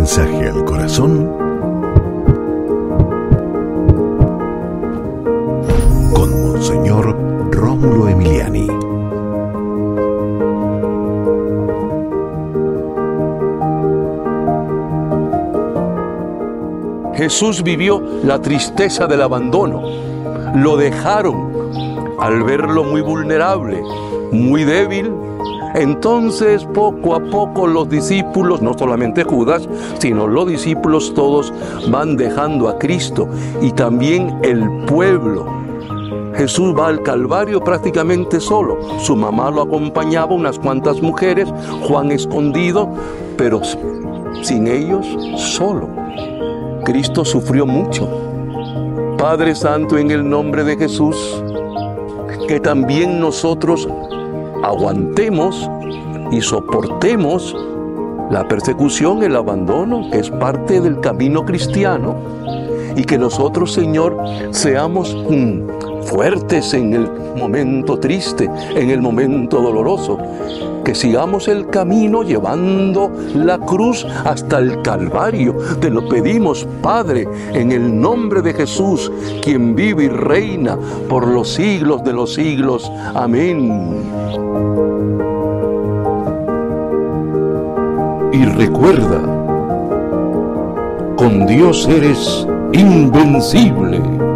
mensaje al corazón con Monseñor Rómulo Emiliani. Jesús vivió la tristeza del abandono. Lo dejaron al verlo muy vulnerable, muy débil. Entonces poco a poco los discípulos, no solamente Judas, sino los discípulos todos van dejando a Cristo y también el pueblo. Jesús va al Calvario prácticamente solo. Su mamá lo acompañaba, unas cuantas mujeres, Juan escondido, pero sin ellos solo. Cristo sufrió mucho. Padre Santo, en el nombre de Jesús, que también nosotros aguantemos y soportemos la persecución, el abandono, que es parte del camino cristiano, y que nosotros, Señor, seamos mm, fuertes en el momento triste, en el momento doloroso, que sigamos el camino llevando la cruz hasta el Calvario. Te lo pedimos, Padre, en el nombre de Jesús, quien vive y reina por los siglos de los siglos. Amén. Y recuerda, con Dios eres invencible.